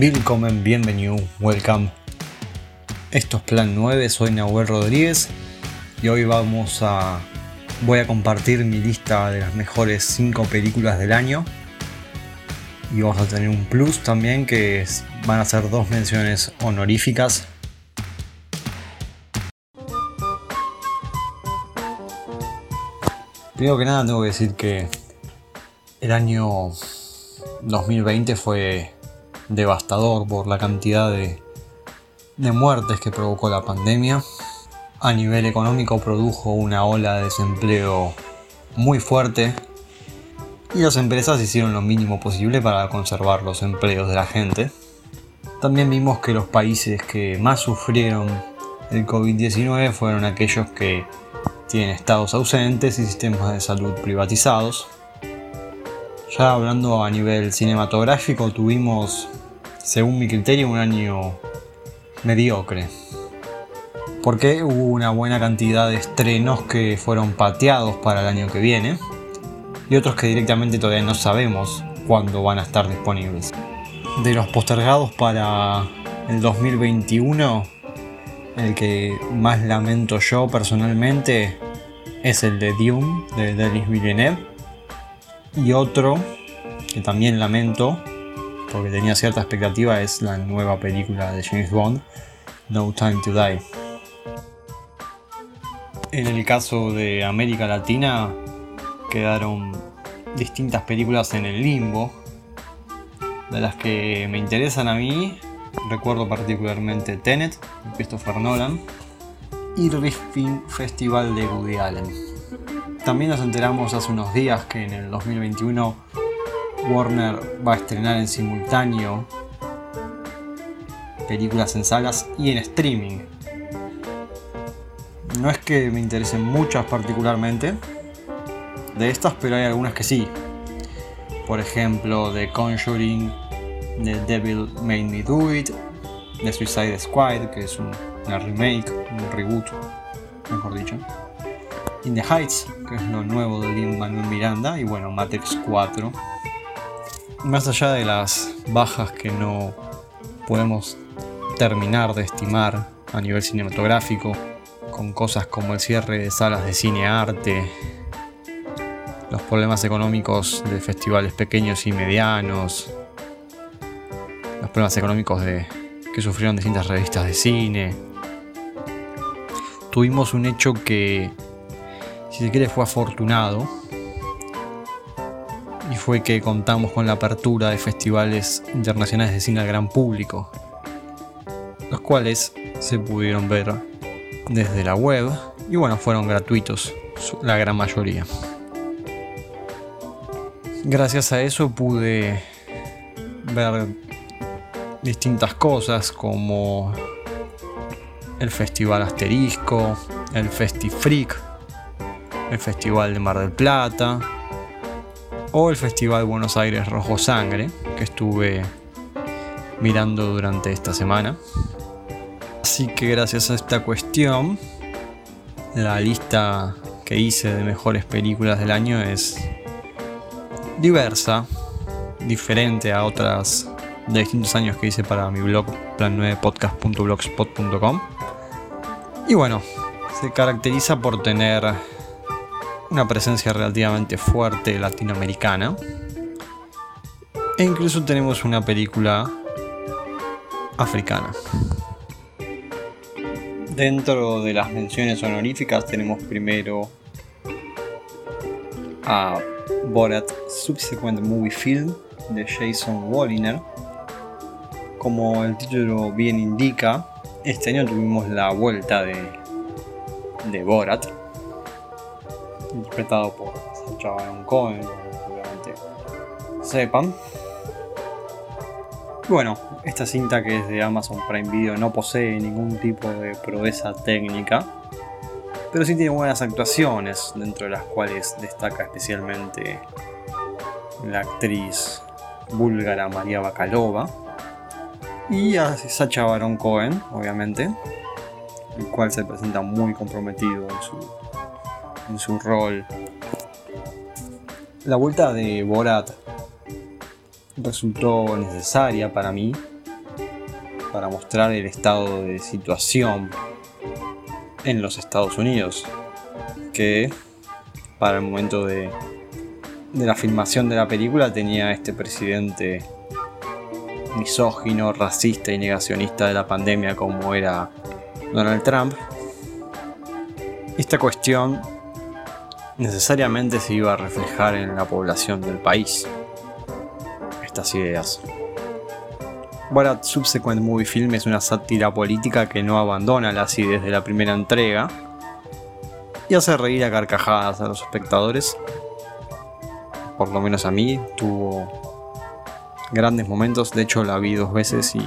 Willkommen, bienvenido, welcome. Esto es Plan 9, soy Nahuel Rodríguez y hoy vamos a. Voy a compartir mi lista de las mejores 5 películas del año. Y vamos a tener un plus también que van a ser dos menciones honoríficas. Primero que nada tengo que decir que el año 2020 fue devastador por la cantidad de, de muertes que provocó la pandemia. A nivel económico produjo una ola de desempleo muy fuerte y las empresas hicieron lo mínimo posible para conservar los empleos de la gente. También vimos que los países que más sufrieron el COVID-19 fueron aquellos que tienen estados ausentes y sistemas de salud privatizados. Ya hablando a nivel cinematográfico, tuvimos, según mi criterio, un año mediocre. Porque hubo una buena cantidad de estrenos que fueron pateados para el año que viene y otros que directamente todavía no sabemos cuándo van a estar disponibles. De los postergados para el 2021, el que más lamento yo personalmente es el de Dune de Denis Villeneuve y otro que también lamento, porque tenía cierta expectativa, es la nueva película de James Bond, No Time to Die. En el caso de América Latina, quedaron distintas películas en el limbo, de las que me interesan a mí, recuerdo particularmente Tenet, de Christopher Nolan, y Riffing Festival de Woody Allen. También nos enteramos hace unos días que en el 2021 Warner va a estrenar en simultáneo películas en salas y en streaming. No es que me interesen muchas particularmente de estas, pero hay algunas que sí. Por ejemplo, The Conjuring, The Devil Made Me Do It, The Suicide Squad, que es una remake, un reboot, mejor dicho. In the Heights, que es lo nuevo de Lin Manuel Miranda, y bueno, Matrix 4. Más allá de las bajas que no podemos terminar de estimar a nivel cinematográfico, con cosas como el cierre de salas de cine arte, los problemas económicos de festivales pequeños y medianos, los problemas económicos de, que sufrieron distintas revistas de cine. Tuvimos un hecho que si se quiere fue afortunado y fue que contamos con la apertura de festivales internacionales de cine al gran público, los cuales se pudieron ver desde la web y bueno, fueron gratuitos, la gran mayoría. Gracias a eso pude ver distintas cosas como el Festival Asterisco, el Festifreak, el Festival de Mar del Plata o el Festival Buenos Aires Rojo Sangre que estuve mirando durante esta semana. Así que gracias a esta cuestión, la lista que hice de mejores películas del año es diversa, diferente a otras de distintos años que hice para mi blog plan9podcast.blogspot.com. Y bueno, se caracteriza por tener una presencia relativamente fuerte latinoamericana. E incluso tenemos una película africana. Dentro de las menciones honoríficas tenemos primero a Borat Subsequent Movie Film de Jason Walliner. Como el título bien indica, este año tuvimos la vuelta de, de Borat, interpretado por Sacha Baron Cohen, seguramente sepan. Bueno, esta cinta que es de Amazon Prime Video no posee ningún tipo de proeza técnica, pero sí tiene buenas actuaciones, dentro de las cuales destaca especialmente la actriz búlgara María Bakalova y a Sacha Baron Cohen, obviamente, el cual se presenta muy comprometido en su en su rol. La vuelta de Borat resultó necesaria para mí, para mostrar el estado de situación en los Estados Unidos, que para el momento de, de la filmación de la película tenía este presidente misógino, racista y negacionista de la pandemia como era Donald Trump. Esta cuestión necesariamente se iba a reflejar en la población del país. Estas ideas. Borat Subsequent Movie Film es una sátira política que no abandona las ideas de la primera entrega y hace reír a carcajadas a los espectadores. Por lo menos a mí, tuvo grandes momentos. De hecho, la vi dos veces y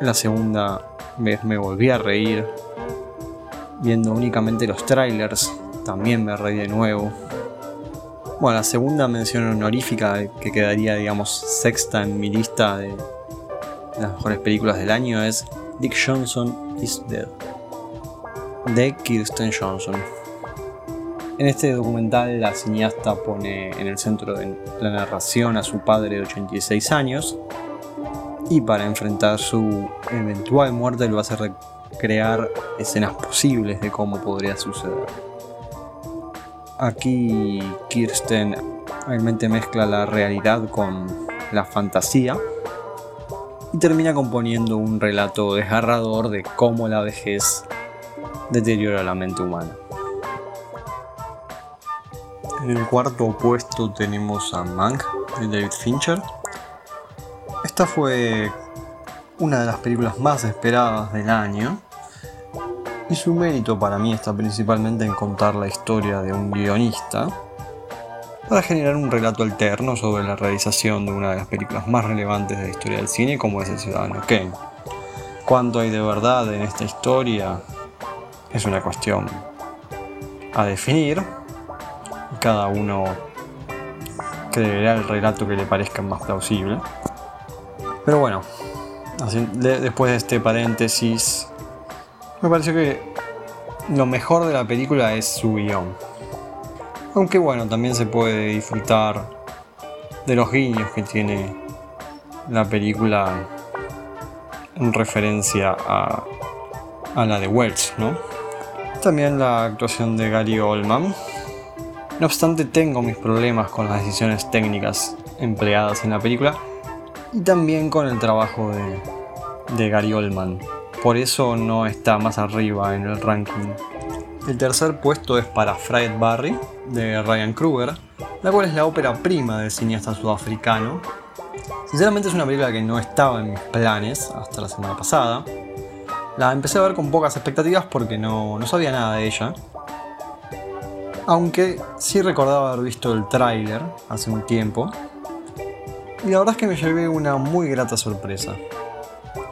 la segunda vez me volví a reír. Viendo únicamente los trailers, también me reí de nuevo. Bueno, la segunda mención honorífica que quedaría, digamos, sexta en mi lista de las mejores películas del año es Dick Johnson is Dead, de Kirsten Johnson. En este documental la cineasta pone en el centro de la narración a su padre de 86 años y para enfrentar su eventual muerte lo hace recrear escenas posibles de cómo podría suceder. Aquí Kirsten realmente mezcla la realidad con la fantasía y termina componiendo un relato desgarrador de cómo la vejez deteriora la mente humana. En el cuarto puesto tenemos a Mank de David Fincher. Esta fue una de las películas más esperadas del año y su mérito para mí está principalmente en contar la historia de un guionista para generar un relato alterno sobre la realización de una de las películas más relevantes de la historia del cine como es El Ciudadano Kane. Cuánto hay de verdad en esta historia es una cuestión a definir. Cada uno creerá el relato que le parezca más plausible. Pero bueno, después de este paréntesis me pareció que lo mejor de la película es su guion. Aunque bueno, también se puede disfrutar de los guiños que tiene la película en referencia a, a la de Welch, ¿no? También la actuación de Gary Oldman. No obstante, tengo mis problemas con las decisiones técnicas empleadas en la película y también con el trabajo de, de Gary Oldman por eso no está más arriba en el ranking. El tercer puesto es para Fried Barry, de Ryan Kruger, la cual es la ópera prima del cineasta sudafricano. Sinceramente es una película que no estaba en mis planes hasta la semana pasada. La empecé a ver con pocas expectativas porque no, no sabía nada de ella. Aunque sí recordaba haber visto el tráiler hace un tiempo. Y la verdad es que me llevé una muy grata sorpresa.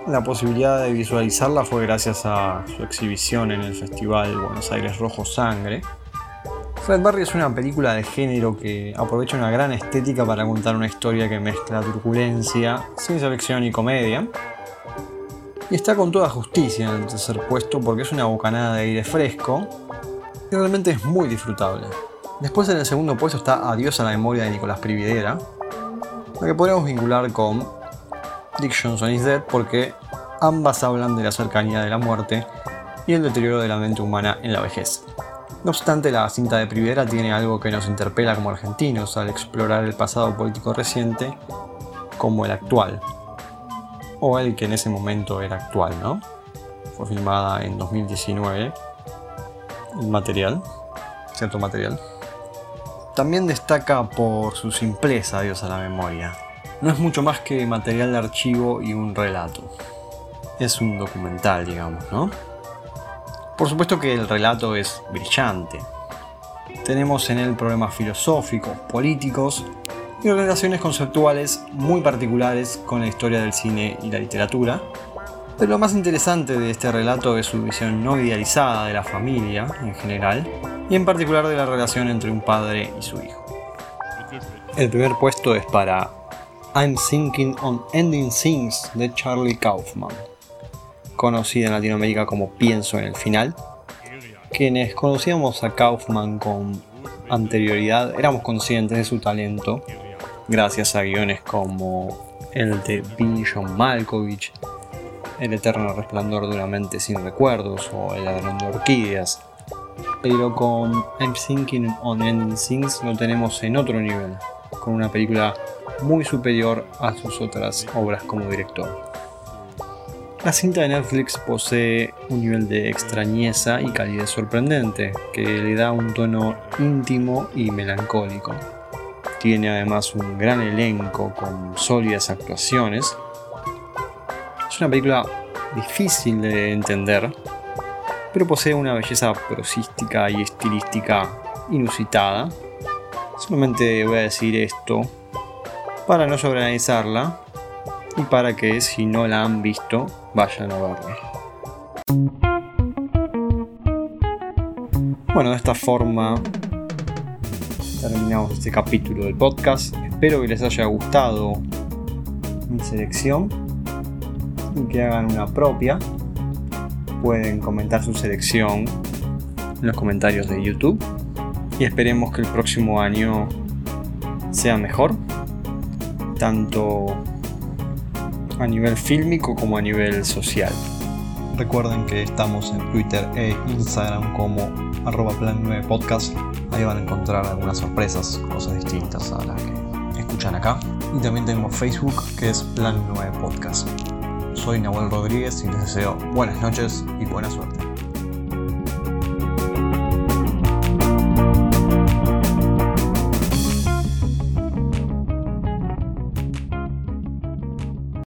La posibilidad de visualizarla fue gracias a su exhibición en el Festival Buenos Aires Rojo Sangre. Fred Barry es una película de género que aprovecha una gran estética para contar una historia que mezcla turbulencia, ciencia ficción y comedia. Y está con toda justicia en el tercer puesto porque es una bocanada de aire fresco y realmente es muy disfrutable. Después en el segundo puesto está Adiós a la memoria de Nicolás Prividera, la que podríamos vincular con Dick Johnson is Dead porque ambas hablan de la cercanía de la muerte y el deterioro de la mente humana en la vejez. No obstante, la cinta de Privera tiene algo que nos interpela como argentinos al explorar el pasado político reciente como el actual, o el que en ese momento era actual, ¿no? Fue filmada en 2019, el material, cierto material. También destaca por su simpleza, Dios a la memoria, no es mucho más que material de archivo y un relato. Es un documental, digamos, ¿no? Por supuesto que el relato es brillante. Tenemos en él problemas filosóficos, políticos y relaciones conceptuales muy particulares con la historia del cine y la literatura. Pero lo más interesante de este relato es su visión no idealizada de la familia en general y en particular de la relación entre un padre y su hijo. El primer puesto es para I'm Thinking on Ending Things de Charlie Kaufman, conocida en Latinoamérica como Pienso en el final. Quienes conocíamos a Kaufman con anterioridad éramos conscientes de su talento gracias a guiones como el de John Malkovich El eterno resplandor de una mente sin recuerdos o El ladrón de orquídeas. Pero con I'm Thinking on Ending Things lo tenemos en otro nivel, con una película muy superior a sus otras obras como director. La cinta de Netflix posee un nivel de extrañeza y calidez sorprendente, que le da un tono íntimo y melancólico. Tiene además un gran elenco con sólidas actuaciones. Es una película difícil de entender, pero posee una belleza prosística y estilística inusitada. Solamente voy a decir esto para no sobreanalizarla y para que si no la han visto vayan a verla. Bueno, de esta forma terminamos este capítulo del podcast. Espero que les haya gustado mi selección y que hagan una propia. Pueden comentar su selección en los comentarios de YouTube y esperemos que el próximo año sea mejor, tanto a nivel fílmico como a nivel social. Recuerden que estamos en Twitter e Instagram como arroba plan 9 podcast. Ahí van a encontrar algunas sorpresas, cosas distintas a las que escuchan acá. Y también tenemos Facebook que es plan 9 podcast. Soy Nahuel Rodríguez y les deseo buenas noches y buena suerte.